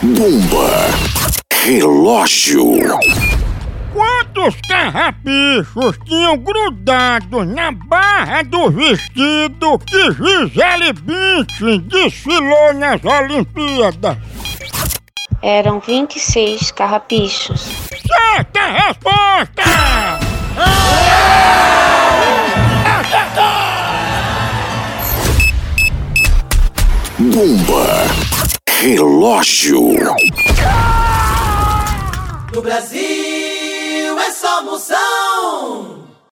Bomba. Relógio. Quantos carrapichos tinham grudado na barra do vestido que Gisele Bündchen desfilou nas Olimpíadas? Eram 26 carrapichos. Certa resposta! Bomba. Relógio. No Brasil é só moção.